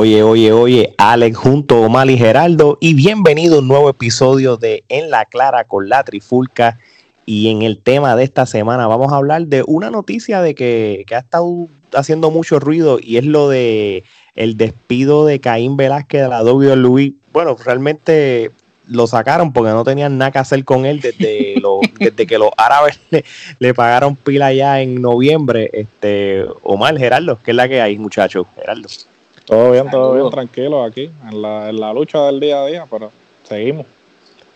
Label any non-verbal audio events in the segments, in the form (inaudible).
Oye, oye, oye, Alex junto a Omar y Geraldo y bienvenido a un nuevo episodio de En la Clara con la Trifulca y en el tema de esta semana vamos a hablar de una noticia de que, que ha estado haciendo mucho ruido y es lo de el despido de Caín Velázquez de la WWE. Bueno, realmente lo sacaron porque no tenían nada que hacer con él desde, (laughs) desde que los árabes (laughs) le, pagaron pila ya en noviembre. Este, Omar, Geraldo, ¿qué es la que hay, muchachos? Geraldo. Todo bien, todo bien, tranquilo aquí, en la, en la lucha del día a día, pero seguimos.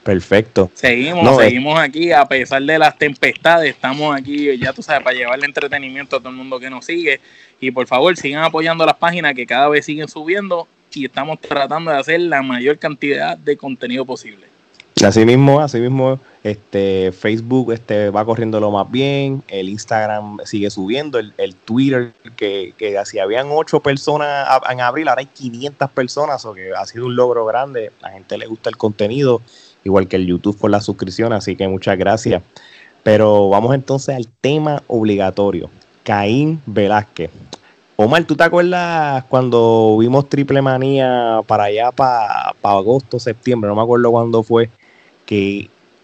Perfecto. Seguimos, seguimos aquí a pesar de las tempestades. Estamos aquí, ya tú sabes, para llevarle entretenimiento a todo el mundo que nos sigue. Y por favor, sigan apoyando las páginas que cada vez siguen subiendo y estamos tratando de hacer la mayor cantidad de contenido posible. Así mismo, así mismo, este, Facebook este, va corriendo lo más bien, el Instagram sigue subiendo, el, Twitter, que, que si habían ocho personas en abril, ahora hay 500 personas, o que ha sido un logro grande, la gente le gusta el contenido, igual que el YouTube por la suscripción, así que muchas gracias. Pero vamos entonces al tema obligatorio, Caín Velázquez. Omar, ¿tú te acuerdas cuando vimos Triple Manía para allá, para, para agosto, septiembre? No me acuerdo cuándo fue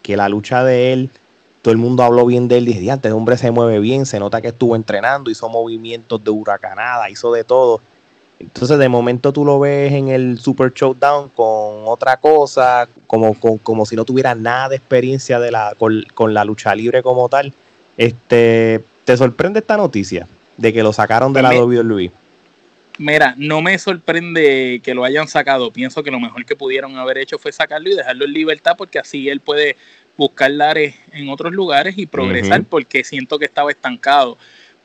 que, la lucha de él, todo el mundo habló bien de él, dije, antes el hombre se mueve bien, se nota que estuvo entrenando, hizo movimientos de huracanada, hizo de todo. Entonces de momento tú lo ves en el Super Showdown con otra cosa, como, como si no tuviera nada de experiencia de la, con, con, la lucha libre como tal. Este, ¿Te sorprende esta noticia de que lo sacaron de la WWE? Mira, no me sorprende que lo hayan sacado. Pienso que lo mejor que pudieron haber hecho fue sacarlo y dejarlo en libertad porque así él puede buscar lares en otros lugares y progresar porque siento que estaba estancado.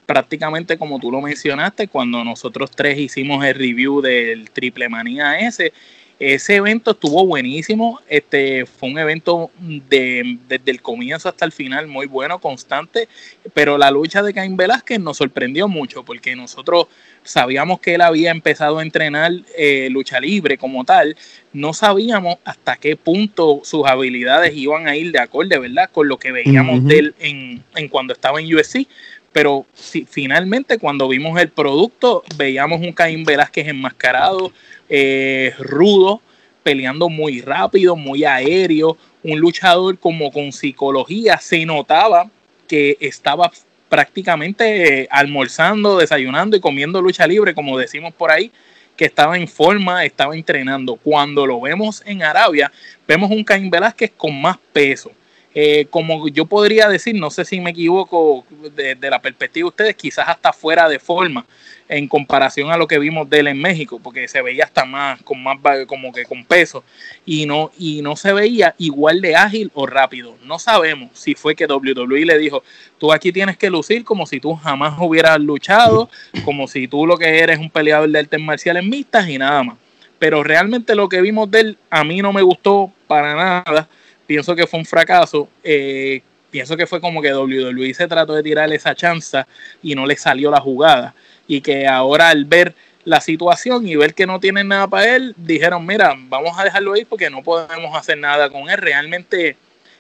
Prácticamente como tú lo mencionaste, cuando nosotros tres hicimos el review del Triple Manía S, ese evento estuvo buenísimo, este fue un evento de, desde el comienzo hasta el final muy bueno, constante, pero la lucha de Caín Velázquez nos sorprendió mucho porque nosotros sabíamos que él había empezado a entrenar eh, lucha libre como tal, no sabíamos hasta qué punto sus habilidades iban a ir de acorde, ¿verdad? Con lo que veíamos de él en, en, cuando estaba en USC. Pero si, finalmente cuando vimos el producto, veíamos un Caín Velázquez enmascarado, eh, rudo, peleando muy rápido, muy aéreo, un luchador como con psicología, se notaba que estaba prácticamente eh, almorzando, desayunando y comiendo lucha libre, como decimos por ahí, que estaba en forma, estaba entrenando. Cuando lo vemos en Arabia, vemos un Caín Velázquez con más peso. Eh, como yo podría decir, no sé si me equivoco de, de, la perspectiva de ustedes, quizás hasta fuera de forma, en comparación a lo que vimos de él en México, porque se veía hasta más, con más como que con peso, y no, y no se veía igual de ágil o rápido. No sabemos si fue que WWE le dijo, tú aquí tienes que lucir como si tú jamás hubieras luchado, como si tú lo que eres un peleador de artes marciales mixtas y nada más. Pero realmente lo que vimos de él a mí no me gustó para nada. Pienso que fue un fracaso. Eh, pienso que fue como que WWE se trató de tirar esa chanza y no le salió la jugada y que ahora al ver la situación y ver que no tienen nada para él, dijeron, mira, vamos a dejarlo ahí porque no podemos hacer nada con él. Realmente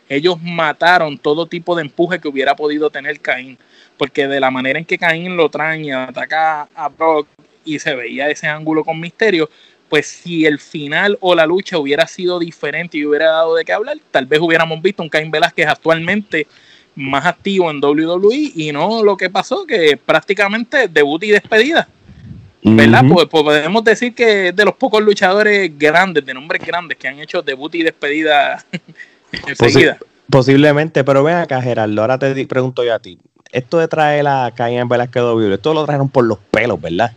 ellos mataron todo tipo de empuje que hubiera podido tener Caín, porque de la manera en que Caín lo trae y ataca a Brock y se veía ese ángulo con misterio, pues si el final o la lucha hubiera sido diferente y hubiera dado de qué hablar, tal vez hubiéramos visto un Caín Velázquez actualmente más activo en WWE y no lo que pasó, que prácticamente debut y despedida. ¿Verdad? pues, podemos decir que es de los pocos luchadores grandes, de nombres grandes, que han hecho debut y despedida (laughs) enseguida. posiblemente, pero ven acá, Gerardo, ahora te pregunto yo a ti. Esto de traer a Caín Velázquez WWE, esto lo trajeron por los pelos, ¿verdad?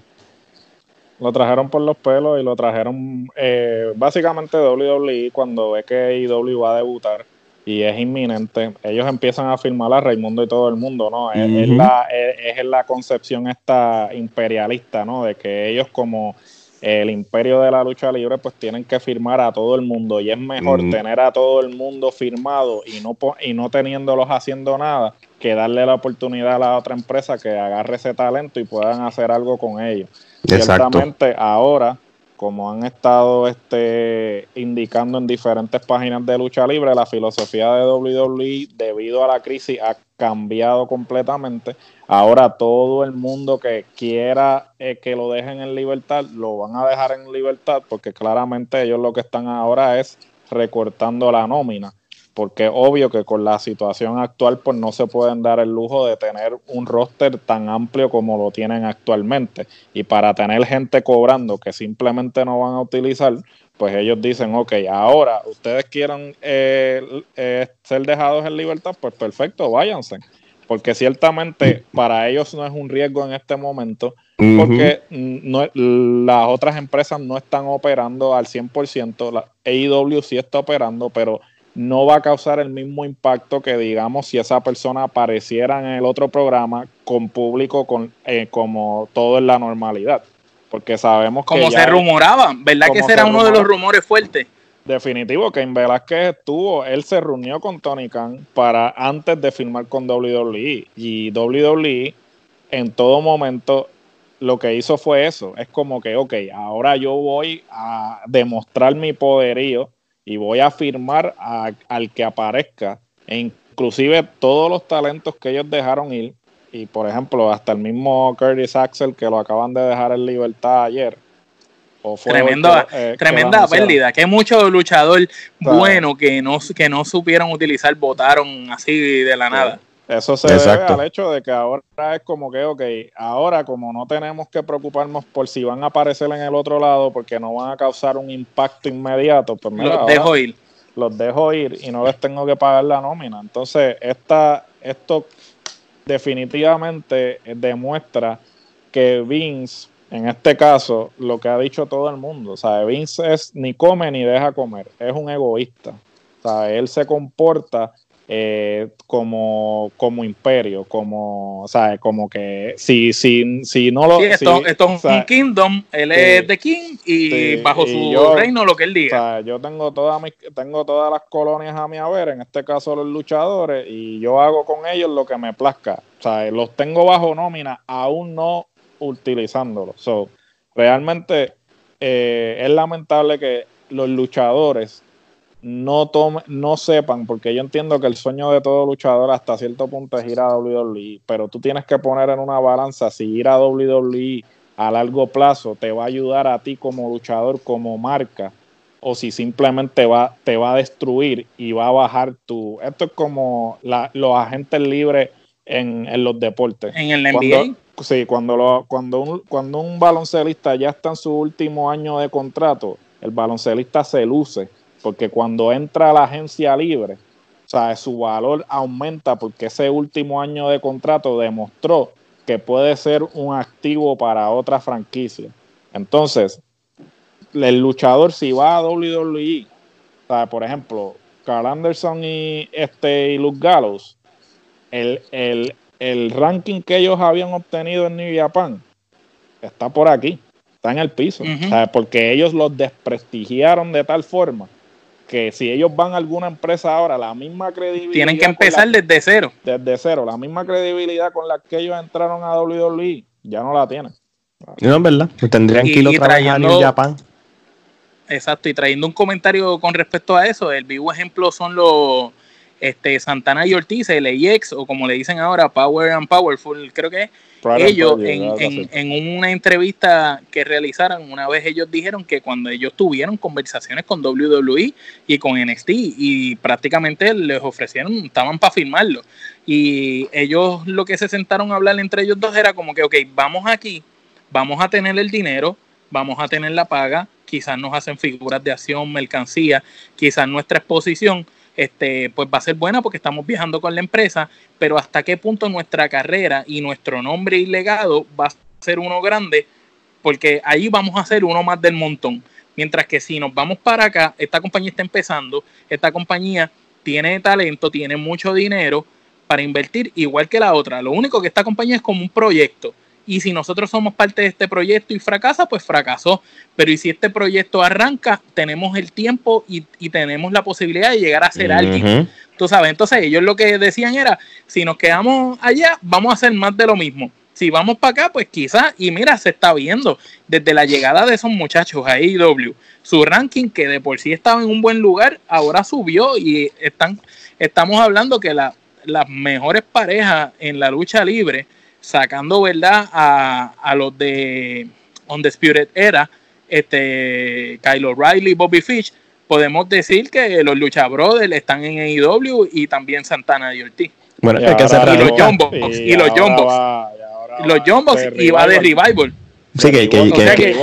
Lo trajeron por los pelos y lo trajeron eh, básicamente WWE cuando ve que AEW va a debutar y es inminente. Ellos empiezan a firmar a Raimundo y todo el mundo, ¿no? es, la, es, la concepción esta imperialista, ¿no? De que ellos como el imperio de la lucha libre pues tienen que firmar a todo el mundo y es mejor tener a todo el mundo firmado y no, y no teniéndolos haciendo nada que darle la oportunidad a la otra empresa que agarre ese talento y puedan hacer algo con ellos. Ciertamente ahora como han estado este, indicando en diferentes páginas de lucha libre, la filosofía de WWE debido a la crisis ha cambiado completamente. Ahora todo el mundo que quiera eh, que lo dejen en libertad, lo van a dejar en libertad porque claramente ellos lo que están ahora es recortando la nómina. Porque obvio que con la situación actual pues no se pueden dar el lujo de tener un roster tan amplio como lo tienen actualmente. Y para tener gente cobrando que simplemente no van a utilizar, pues ellos dicen, ok, ahora ustedes quieren eh, eh, ser dejados en libertad, pues perfecto, váyanse. Porque ciertamente para ellos no es un riesgo en este momento, porque no, las otras empresas no están operando al 100%, la AEW sí está operando, pero no va a causar el mismo impacto que digamos si esa persona apareciera en el otro programa con público con, eh, como todo en la normalidad. Porque sabemos que. Como se rumoraba, ¿verdad que ese era uno de los rumores fuertes? Definitivo, que en Velázquez estuvo, él se reunió con Tony Khan para antes de firmar con WWE. Y WWE en todo momento lo que hizo fue eso. Es como que, ok, ahora yo voy a demostrar mi poderío y voy a firmar al que aparezca. E inclusive todos los talentos que ellos dejaron ir, y por ejemplo, hasta el mismo Curtis Axel que lo acaban de dejar en libertad ayer. tremenda eh, tremenda pérdida. Que muchos luchadores buenos que no, que no supieron utilizar votaron así de la nada. Eso se debe al hecho de que ahora es como que, ok, ahora como no tenemos que preocuparnos por si van a aparecer en el otro lado porque no van a causar un impacto inmediato, pues los dejo ir. Los dejo ir y no les tengo que pagar la nómina. Entonces, esta, esto definitivamente demuestra que Vince, en este caso, lo que ha dicho todo el mundo, o sea, Vince es ni come ni deja comer, es un egoísta. O sea, él se comporta eh, como, como imperio, como, ¿sabes? Como que si, si, si no lo... Sí, esto, esto es un kingdom, él es de king y bajo su reino lo que él diga. yo tengo, todas mis, tengo todas las colonias a mi haber, en este caso los luchadores, y yo hago con ellos lo que me plazca. O sea, los tengo bajo nómina, aún no utilizándolos. So, realmente eh, es lamentable que los luchadores no tome, no sepan, porque yo entiendo que el sueño de todo luchador hasta cierto punto es ir a WWE, pero tú tienes que poner en una balanza si ir a WWE a largo plazo te va a ayudar a ti como luchador, como marca, o si simplemente va, te va a destruir y va a bajar tu... Esto es como los agentes libres en, los deportes. En el NBA. sí, cuando, lo, cuando, un, cuando un baloncelista ya está en su último año de contrato, el baloncelista se luce porque cuando entra a la agencia libre, o sea, su valor aumenta porque ese último año de contrato demostró que puede ser un activo para otra franquicia. Entonces, el luchador si va a WWE, o sea, por ejemplo, Carl Anderson y, este, y Luke Gallows, el, el ranking que ellos habían obtenido en New Japan está por aquí, está en el piso, o sea, porque ellos los desprestigiaron de tal forma que si ellos van a alguna empresa ahora, la misma credibilidad. Tienen que empezar desde cero. Desde cero. La misma credibilidad con la que ellos entraron a WWE, ya no la tienen. No, es verdad. Pues tendrían que ir otra vez a New Japan. Exacto. Y trayendo un comentario con respecto a eso, el vivo ejemplo son los este, Santana y Ortiz, el AX, o como le dicen ahora, Power and Powerful, creo que ellos en, en, una entrevista que realizaron, una vez ellos dijeron que cuando ellos tuvieron conversaciones con WWE y con NXT y prácticamente les ofrecieron, estaban para firmarlo. Y ellos lo que se sentaron a hablar entre ellos dos era como que, ok, vamos aquí, vamos a tener el dinero, vamos a tener la paga, quizás nos hacen figuras de acción, mercancía, quizás nuestra exposición este, pues va a ser buena porque estamos viajando con la empresa, pero hasta qué punto nuestra carrera y nuestro nombre y legado va a ser uno grande, porque ahí vamos a ser uno más del montón. Mientras que si nos vamos para acá, esta compañía está empezando, esta compañía tiene talento, tiene mucho dinero para invertir igual que la otra. Lo único que esta compañía es como un proyecto y si nosotros somos parte de este proyecto y fracasa, pues fracasó. Pero y si este proyecto arranca, tenemos el tiempo y, tenemos la posibilidad de llegar a ser alguien. Tú sabes, entonces ellos lo que decían era, si nos quedamos allá, vamos a hacer más de lo mismo. Si vamos para acá, pues quizás, y mira, se está viendo desde la llegada de esos muchachos a AEW, su ranking que de por sí estaba en un buen lugar, ahora subió y están, estamos hablando que la, las mejores parejas en la lucha libre, sacando verdad a, a los de Undisputed Era, este Kyle O'Reilly, Bobby Fish, podemos decir que los Lucha Brothers están en AEW y también Santana y Ortiz. Bueno, y, hay que hacer y los John Box, y, los John Box. Y los John Box y va de Revival. Sí, que, que, O sea que-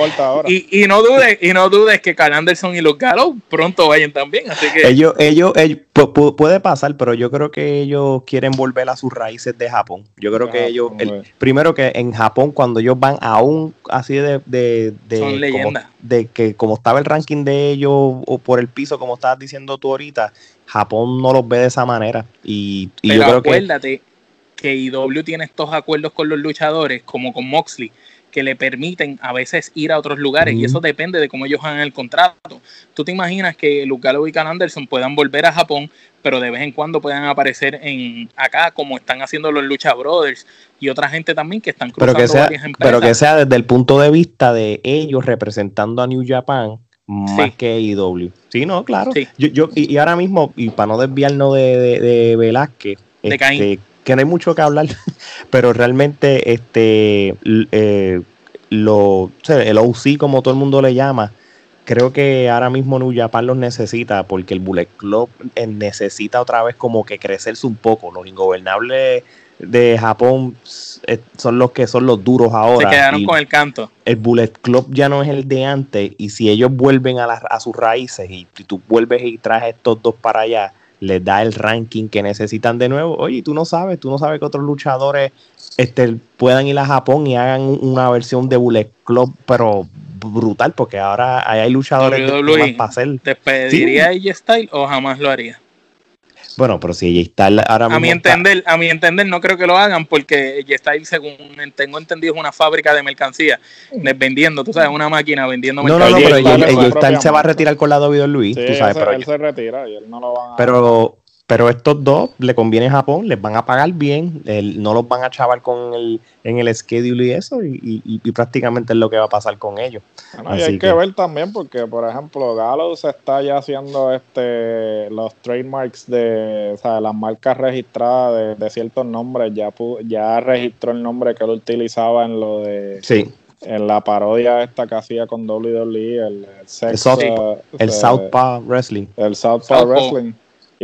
y, y no dudes, y no dudes que Carl Anderson y los Gallows pronto vayan también. Así que ellos, ellos, ellos pu- pu- puede pasar, pero yo creo que ellos quieren volver a sus raíces de Japón. Yo creo que Ah, ellos, el- primero que en Japón, cuando ellos van aún así de, de, de, Son como, leyendas. de que como estaba el ranking de ellos o por el piso, como estabas diciendo tú ahorita, Japón no los ve de esa manera. Y, y Pero yo creo que acuérdate que IW tiene estos acuerdos con los luchadores, como con Moxley, que le permiten a veces ir a otros lugares, y eso depende de cómo ellos hagan el contrato. Tú te imaginas que Gallows y Carl Anderson puedan volver a Japón, pero de vez en cuando puedan aparecer en acá, como están haciendo los Lucha Brothers y otra gente también que están pero cruzando que sea, varias empresas. pero que sea desde el punto de vista de ellos representando a New Japan más Sí. que AEW. Sí, no, claro. Sí. Yo, yo, y, y ahora mismo, y para no desviarnos de, de, de Velázquez, De Caín. Que no hay mucho que hablar, (laughs) pero realmente este eh, lo, el OC, como todo el mundo le llama, creo que ahora mismo New Japan los necesita porque el Bullet Club eh, necesita otra vez como que crecerse un poco. Los ingobernables de Japón eh, son los que son los duros ahora. Se quedaron y con el canto. el Bullet Club ya no es el de antes y si ellos vuelven a, las- a sus raíces y, y tú vuelves y traes estos dos para allá, les da el ranking que necesitan de nuevo. Oye, tú no sabes, tú no sabes que otros luchadores este, puedan ir a Japón y hagan un- una versión de Bullet Club, pero brutal, porque ahora hay luchadores más para hacer. ¿Despediría a AJ Styles o jamás lo haría? Bueno, pero si ella está ahora mismo A mi está- entender, a mi entender no creo que lo hagan porque G-Style, según tengo entendido, es una fábrica de mercancía, de- vendiendo, tú sabes, una máquina vendiendo No, no, no, mercancía. pero Styles propia se va a retirar con la WWE, Sí, tú sabes, pero él se retira y él no lo van a. Pero, pero estos dos le conviene a Japón, les van a pagar bien, el- no los van a chavar con el, en el schedule y eso, y, y- y prácticamente es lo que va a pasar con ellos. Bueno, y hay que, que- ver también porque, por ejemplo, Gallows está ya haciendo este los trademarks de o sea, las marcas registradas de, de ciertos nombres. Ya pu- ya registró el nombre que él utilizaba en lo de Sí, en la parodia esta que hacía con WWE, el, el, sex, El South- el Southpaw Wrestling. el Southpaw Southpaw. Wrestling.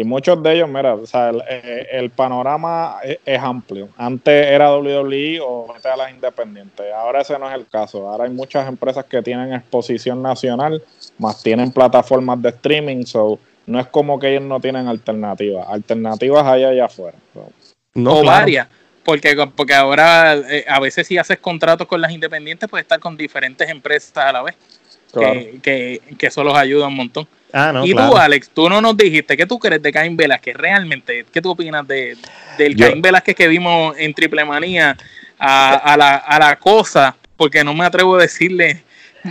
Y muchos de ellos, mira, o sea, el, eh, el panorama es, es amplio. Antes era WWE o vete a las independientes. Ahora ese no es el caso. Ahora hay muchas empresas que tienen exposición nacional, más tienen plataformas de streaming, so no es como que ellos no tienen alternativas. Alternativas hay allá afuera. So, No, o claro. varias. Porque, porque ahora eh, a veces si haces contratos con las independientes puedes estar con diferentes empresas a la vez, claro. que, que, que eso los ayuda un montón. Ah, no, y claro. tú, Alex, tú no nos dijiste, ¿qué tú crees de Caín Velázquez? Realmente, ¿qué tú opinas de, del Yo- Caín Velázquez que vimos en Triple Manía a, a la, a la cosa? Porque no me atrevo a decirle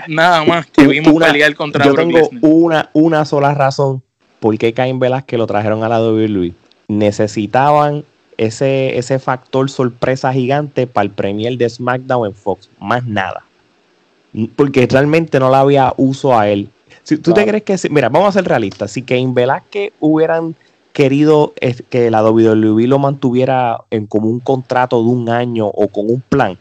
nada más que vimos Una- pelear contra Yo tengo Lesnar. una, una sola razón por qué Cain Velázquez lo trajeron a la WWE. Necesitaban ese, ese factor sorpresa gigante para el premier de SmackDown en Fox. Más nada. Porque realmente no le había uso a él. Si tú te crees que, si- mira, vamos a ser realistas. Si Cain Velázquez hubieran querido es, que la WWE lo mantuviera en como un contrato de un año o con un plan,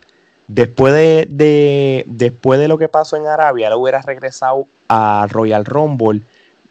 después de, de- después de lo que pasó en Arabia, le hubiera regresado a Royal Rumble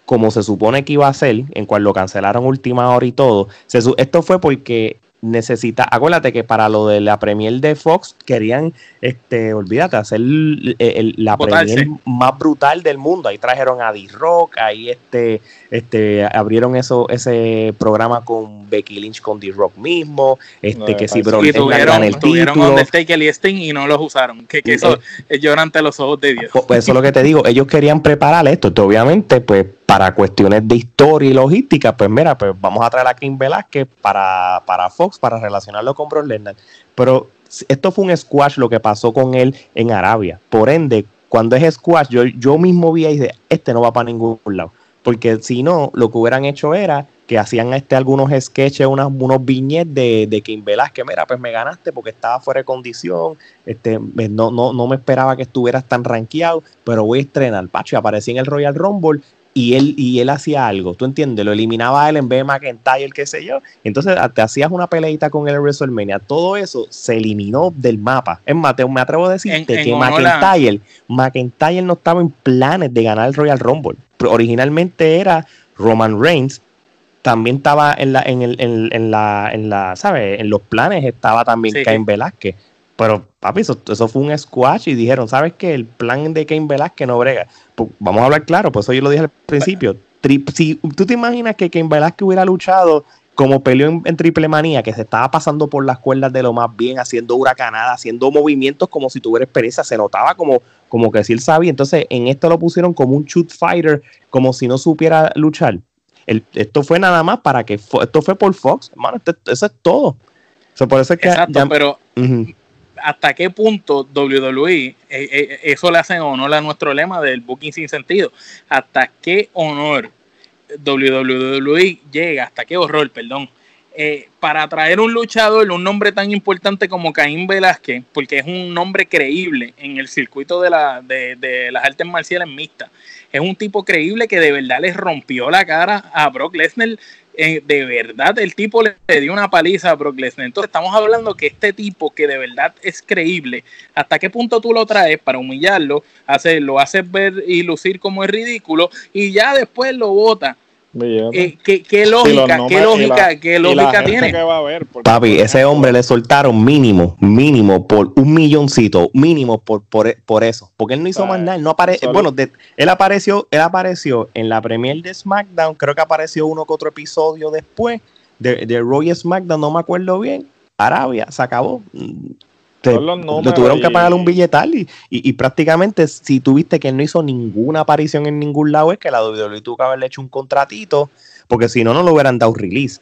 como se supone que iba a ser, en cual lo cancelaron última hora y todo. Se esto fue porque necesita, acuérdate que para lo de la premier de Fox querían, este, olvídate, hacer el- el- la Botarse. premier más brutal del mundo. Ahí trajeron a D-Rock, ahí este, este, abrieron eso, ese programa con Becky Lynch con D-Rock mismo, este, No, que si y Lesnar gana tuvieron, el tuvieron. Undertaker y Sting y no los usaron. Que, que eso es llorar ante los ojos de Dios. Pues, pues eso es lo que te digo, ellos querían preparar esto, Entonces, obviamente, pues para cuestiones de historia y logística, pues mira, pues vamos a traer a Kim Velázquez para, para Fox, para relacionarlo con Brock Lesnar. Pero esto fue un squash lo que pasó con él en Arabia. Por ende, cuando es squash, yo, yo mismo vi ahí de, este no va para ningún lado. Porque si no, lo que hubieran hecho era que hacían este algunos sketches, unos viñetes de, de Kim Velázquez, mira, pues me ganaste porque estaba fuera de condición, este, no, no, no me esperaba que estuvieras tan rankeado, pero voy a estrenar, Pacho, y aparecí en el Royal Rumble y él, y él hacía algo, ¿tú entiendes? Lo eliminaba a él en vez de McIntyre, qué sé yo. Entonces te hacías una peleita con él en WrestleMania. Todo eso se eliminó del mapa. Es más, me atrevo a decirte que McIntyre, McIntyre no estaba en planes de ganar el Royal Rumble. Originalmente era Roman Reigns. También estaba en la, en, el, en, la, en la, ¿sabes? En los planes estaba también Cain Velázquez. Pero, papi, eso, fue un squash y dijeron, ¿sabes qué? El plan de Cain Velázquez no brega. Pues, vamos a hablar claro, por eso yo lo dije al principio. si tú te imaginas que Cain Velázquez hubiera luchado como peleó en, Triple Manía, que se estaba pasando por las cuerdas de lo más bien, haciendo huracanada, haciendo movimientos como si tuviera experiencia, se notaba como, como que si él sabía. Entonces, en esto lo pusieron como un shoot fighter, como si no supiera luchar. esto fue nada más para que, esto fue por Fox, hermano, eso es todo. por eso que Exacto, pero hasta qué punto WWE, eh, eh, eso le hace honor a nuestro lema del booking sin sentido, hasta qué honor WWE llega, hasta qué horror, perdón, eh, para atraer un luchador, un nombre tan importante como Caín Velázquez, porque es un nombre creíble en el circuito de, la, de, de las artes marciales mixtas. Es un tipo creíble que de verdad les rompió la cara a Brock Lesnar de verdad el tipo le, dio una paliza a Brock Lesnar. Entonces estamos hablando que este tipo que de verdad es creíble, ¿hasta qué punto tú lo traes para humillarlo? Hace, lo haces ver y lucir como es ridículo y ya después lo vota eh, ¿qué, lógica, qué lógica, qué lógica tiene? Papi, ese hombre le soltaron mínimo, mínimo por un milloncito, mínimo por, por, eso. Porque él no hizo más nada. No apareció bueno, él apareció, él apareció en la premier de SmackDown, creo que apareció uno que otro episodio después de, de Roy SmackDown, no me acuerdo bien. Arabia, se acabó le tuvieron que pagar un billetal y, y, prácticamente si tuviste que él no hizo ninguna aparición en ningún lado es que la WWE tuvo que haberle hecho un contratito porque si no no lo hubieran dado release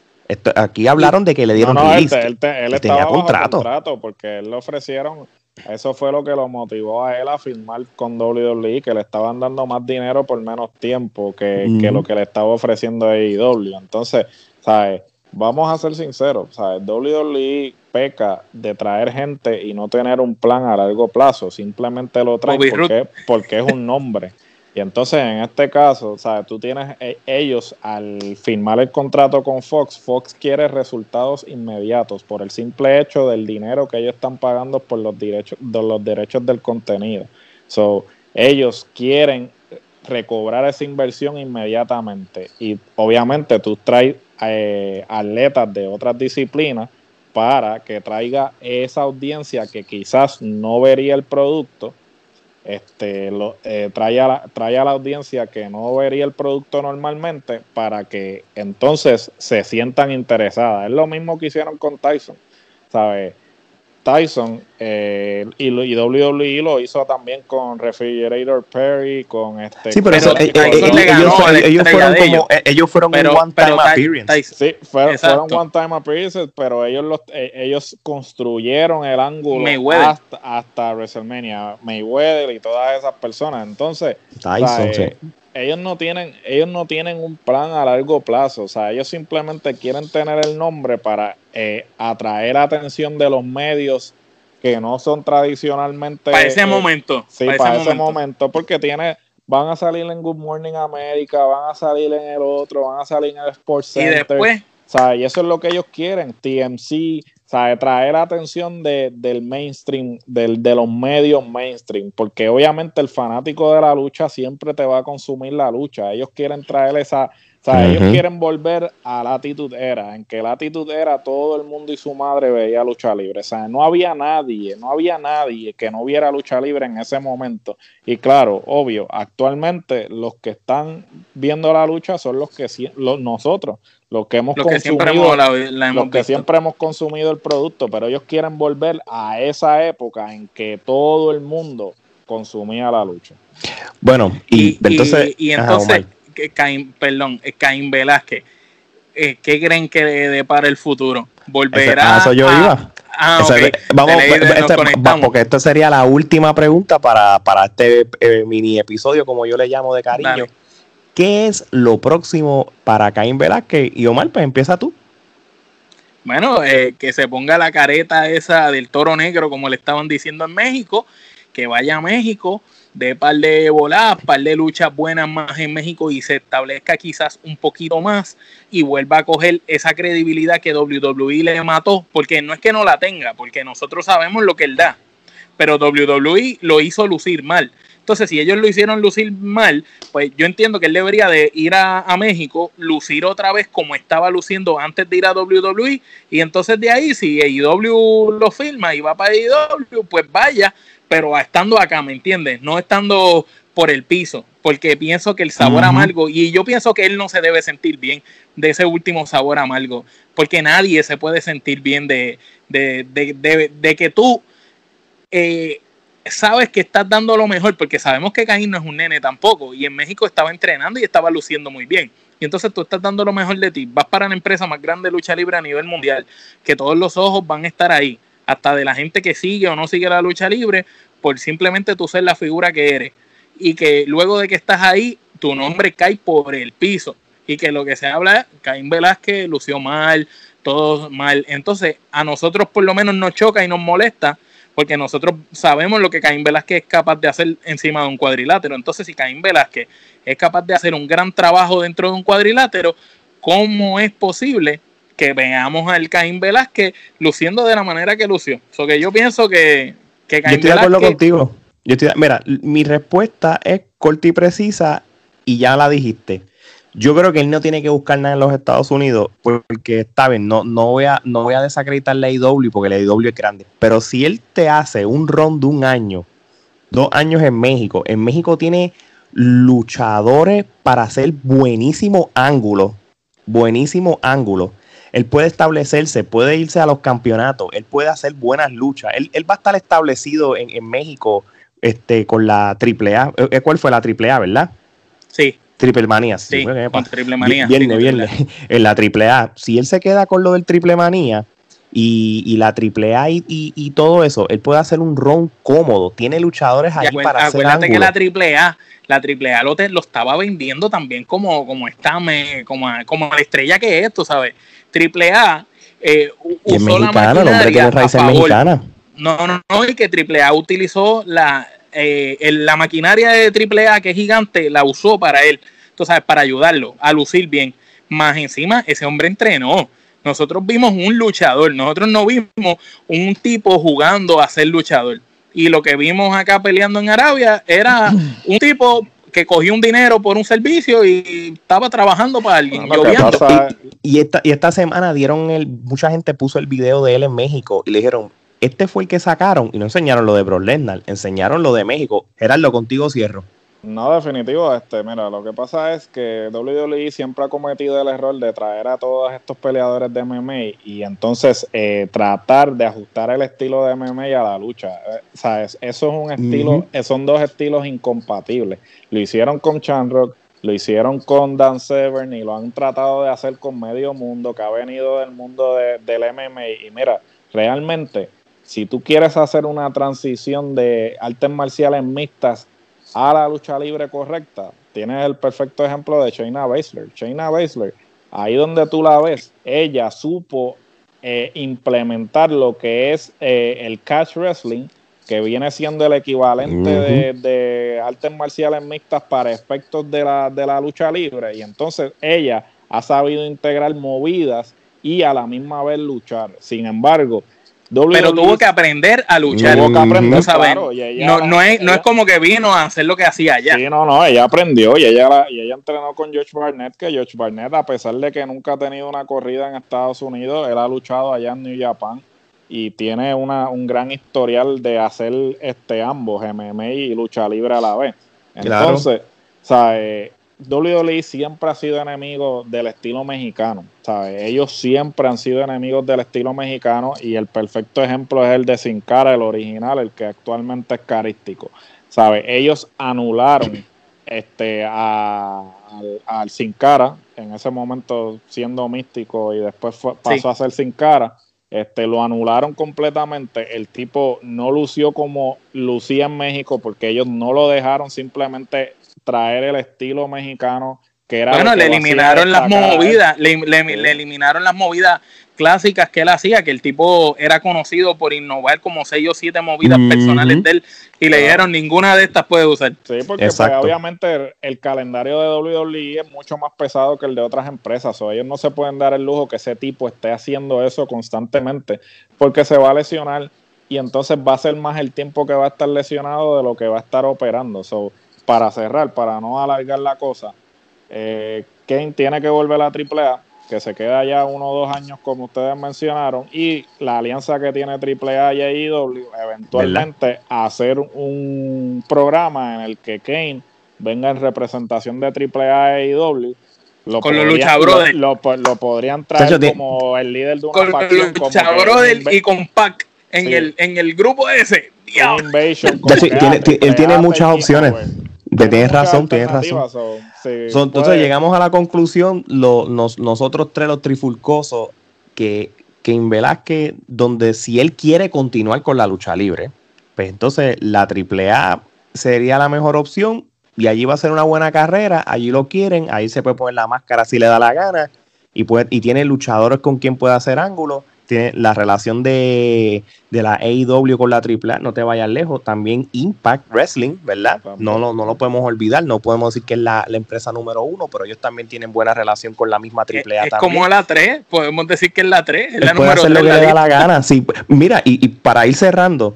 aquí hablaron de que le dieron release él, tenía contrato. porque él le ofrecieron eso fue lo que lo motivó a él a firmar con WWE que le estaban dando más dinero por menos tiempo que, que lo que le estaba ofreciendo a AEW entonces sabes vamos a ser sinceros, ¿sabes? WWE peca de traer gente y no tener un plan a largo plazo, simplemente lo traen porque, (laughs) porque, es un nombre. Y entonces en este caso, ¿sabes? Tú tienes e, ellos al firmar el contrato con Fox, Fox quiere resultados inmediatos por el simple hecho del dinero que ellos están pagando por los derechos, de los derechos del contenido. So, ellos quieren recobrar esa inversión inmediatamente. Y obviamente tú traes eh, atletas de otras disciplinas para que traiga esa audiencia que quizás no vería el producto, este, lo, eh, la, trae a la audiencia que no vería el producto normalmente para que entonces se sientan interesadas. Es lo mismo que hicieron con Tyson, ¿sabes? Tyson eh, y, y, WWE lo hizo también con Refrigerator Perry, con este. Sí, pero eso, eh, eh, ellos, fueron como ellos fueron un one time appearance. Sí, fueron, fueron, one time appearances, pero ellos los, ellos construyeron el ángulo hasta, hasta WrestleMania, Mayweather y todas esas personas. Entonces, Tyson, sí ellos no tienen, ellos no tienen un plan a largo plazo, o sea, ellos simplemente quieren tener el nombre para eh, atraer atención de los medios que no son tradicionalmente. Para ese eh, momento. Sí, para, ese, momento. porque tiene, van a salir en Good Morning America, van a salir en el otro, van a salir en el Sports Center. Y después. Sea, y eso es lo que ellos quieren. TMC, sea, traer atención de, del mainstream, del, de los medios mainstream, porque obviamente el fanático de la lucha siempre te va a consumir la lucha. Ellos quieren traer esa, o sea, ellos quieren volver a la actitud era, en que la actitud era todo el mundo y su madre veía lucha libre. O sea, no había nadie, no había nadie que no viera lucha libre en ese momento. Y claro, obvio, actualmente los que están viendo la lucha son los que los, nosotros lo que hemos consumido, hemos, que siempre hemos consumido el producto, pero ellos quieren volver a esa época en que todo el mundo consumía la lucha. Bueno, y, entonces, y, entonces Caín, perdón, Caín Velázquez, eh, ¿qué creen que depara el futuro? ¿Volverá? eso yo iba. Ah, vamos, este, porque esta sería la última pregunta para, para este eh, mini episodio, como yo le llamo de cariño. ¿Qué es lo próximo para Caín Velázquez? Y Omar, pues empieza tú. Bueno, eh, que se ponga la careta esa del toro negro, como le estaban diciendo en México, que vaya a México, de par de voladas, par de luchas buenas más en México y se establezca quizás un poquito más y vuelva a coger esa credibilidad que WWE le mató, porque no es que no la tenga, porque nosotros sabemos lo que él da, pero WWE lo hizo lucir mal. Entonces, si ellos lo hicieron lucir mal, pues yo entiendo que él debería de ir a, México, lucir otra vez como estaba luciendo antes de ir a WWE, y entonces de ahí, si AEW lo firma y va para AEW, pues vaya, pero estando acá, ¿me entiendes? No estando por el piso, porque pienso que el sabor amargo, y yo pienso que él no se debe sentir bien de ese último sabor amargo, porque nadie se puede sentir bien de, de, de, de que tú eh, sabes que estás dando lo mejor, porque sabemos que Caín no es un nene tampoco, y en México estaba entrenando y estaba luciendo muy bien. Y entonces tú estás dando lo mejor de ti, vas para la empresa más grande de lucha libre a nivel mundial, que todos los ojos van a estar ahí, hasta de la gente que sigue o no sigue la lucha libre, por simplemente tú ser la figura que eres. Y que luego de que estás ahí, tu nombre cae por el piso. Y que lo que se habla es, Caín Velázquez lució mal, todo mal. Entonces, a nosotros por lo menos nos choca y nos molesta porque nosotros sabemos lo que Caín Velázquez es capaz de hacer encima de un cuadrilátero. Entonces, si Caín Velázquez es capaz de hacer un gran trabajo dentro de un cuadrilátero, ¿cómo es posible que veamos al Caín Velázquez luciendo de la manera que lució? So que yo pienso que, que Caín yo estoy de acuerdo contigo. mira, mi respuesta es corta y precisa y ya la dijiste. Yo creo que él no tiene que buscar nada en los Estados Unidos, porque está bien, no, no, voy, a, no voy a desacreditar la IW porque la IW es grande. Pero si él te hace un ron de un año, dos años en México, en México tiene luchadores para hacer buenísimo ángulo, buenísimo ángulo. Él puede establecerse, puede irse a los campeonatos, él puede hacer buenas luchas. Él, va a estar establecido en, en México este, con la AAA. Eh, ¿Cuál fue la AAA, verdad? Sí. Triple Manía. Sí, con Triple Manía. Viene, viene. (laughs) En la Triple A. Si él se queda con lo del Triple Manía y, la Triple A y, todo eso, él puede hacer un ron cómodo. Tiene luchadores ahí para hacer Acuérdate que la Triple A, la Triple A lo, lo estaba vendiendo también como, como esta, como, como la estrella que es, tú sabes. Triple A eh, usó la maquinaria mexicana. No, no, no, y que Triple A utilizó la, eh, la maquinaria de AAA, que es gigante, la usó para él, tú sabes, para ayudarlo a lucir bien. Más encima, ese hombre entrenó. Nosotros vimos un luchador, nosotros no vimos un tipo jugando a ser luchador. Y lo que vimos acá peleando en Arabia era (clears throat) un tipo que cogió un dinero por un servicio y estaba trabajando para alguien. y, esta, y esta semana dieron el, mucha gente puso el video de él en México y le dijeron, este fue el que sacaron y no enseñaron lo de Brock Lesnar, enseñaron lo de México. Gerardo, contigo cierro. No, definitivo, este, mira, lo que pasa es que WWE siempre ha cometido el error de traer a todos estos peleadores de MMA y entonces eh, tratar de ajustar el estilo de MMA a la lucha. Eh, ¿Sabes? Eso es un estilo, son dos estilos incompatibles. Lo hicieron con Chanrock, lo hicieron con Dan Severn y lo han tratado de hacer con medio mundo que ha venido del mundo del MMA. Y mira, realmente si tú quieres hacer una transición de artes marciales mixtas a la lucha libre correcta, tienes el perfecto ejemplo de Shayna Baszler. Shayna Baszler, ahí donde tú la ves, ella supo eh, implementar lo que es eh, el catch wrestling, que viene siendo el equivalente de, de, artes marciales mixtas para efectos de la, de la lucha libre. Y entonces ella ha sabido integrar movidas y a la misma vez luchar. Sin embargo, pero tuvo que aprender a luchar. Tuvo que aprender, no, no, es, no es como que vino a hacer lo que hacía allá. Sí, no, no, ella aprendió y ella, y ella entrenó con George Barnett, que George Barnett, a pesar de que nunca ha tenido una corrida en Estados Unidos, él ha luchado allá en New Japan y tiene una, un gran historial de hacer este ambos, MMA y lucha libre a la vez. Entonces, o sea, eh, WWE siempre ha sido enemigo del estilo mexicano, ¿sabes? Ellos siempre han sido enemigos del estilo mexicano y el perfecto ejemplo es el de Sin Cara, el original, el que actualmente es carístico, ¿sabes? Ellos anularon este al, Sin Cara, en ese momento siendo místico y después pasó a ser Sin Cara, este, lo anularon completamente. El tipo no lució como lucía en México porque ellos no lo dejaron simplemente traer el estilo mexicano Que era bueno, le eliminaron las movidas, le, le- le eliminaron las movidas clásicas que él hacía, que el tipo era conocido por innovar como seis o siete movidas personales de él y le dijeron ninguna de estas puede usar. Sí, porque pues, obviamente el, el calendario de WWE es mucho más pesado que el de otras empresas. O ellos no se pueden dar el lujo que ese tipo esté haciendo eso constantemente porque se va a lesionar y entonces va a ser más el tiempo que va a estar lesionado de lo que va a estar operando. So, para cerrar, para no alargar la cosa, eh, Kane tiene que volver a AAA, que se queda ya uno o dos años como ustedes mencionaron, y la alianza que tiene AAA y AEW, eventualmente hacer un programa en el que Kane venga en representación de AAA y AEW. Lo Con los Lucha Brothers. Lo, lo- lo podrían traer como el líder de una Con facción. como Lucha que Brother un y con Pac en, Sí. el, en el grupo ese. invasion, tiene- él tiene muchas opciones. De- tienes razón, tienes razón. so, So, entonces puede- llegamos a la conclusión, lo- nos- nosotros tres, los trifulcosos, que, que en Velázquez, donde si él quiere continuar con la lucha libre, pues entonces la AAA sería la mejor opción y allí va a ser una buena carrera, allí lo quieren, ahí se puede poner la máscara si le da la gana y, puede, y tiene luchadores con quien puede hacer ángulos, tiene la relación de, de la AEW con la AAA, no te vayas lejos, también Impact Wrestling, ¿verdad? No, lo- no lo podemos olvidar, no podemos decir que es la, la empresa número uno, pero ellos también tienen buena relación con la misma Es, AAA es también. como la 3, podemos decir que es la 3, es Él la puede número hacer lo 3. que le da la gana. Sí, mira, y, y para ir cerrando,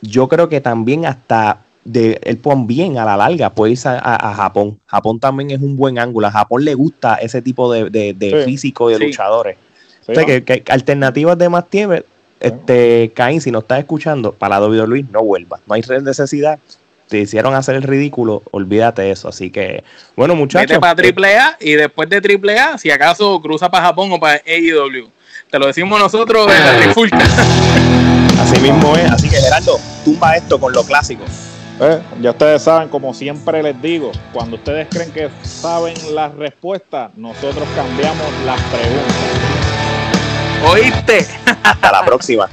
yo creo que también hasta de él pon bien a la larga puede irse a, a- a Japón. Japón también es un buen ángulo. A Japón le gusta ese tipo de, de, de Sí. físico y de Sí. luchadores. Sí, O sea, ¿no? que, que alternativas de más tiempo. Este, Caín, si no estás escuchando, para la WWE no vuelva. No hay necesidad. Te hicieron hacer el ridículo, olvídate de eso. Así que, bueno, muchachos. Vete para AAA y después de AAA, si acaso cruza para Japón o para AEW. Te lo decimos nosotros en la trifulca. así mismo es. Así que, Gerardo, tumba esto con lo clásico. Eh, ya ustedes saben, como siempre les digo, cuando ustedes creen que saben las respuestas, nosotros cambiamos las preguntas. ¿Oíste? Hasta la próxima.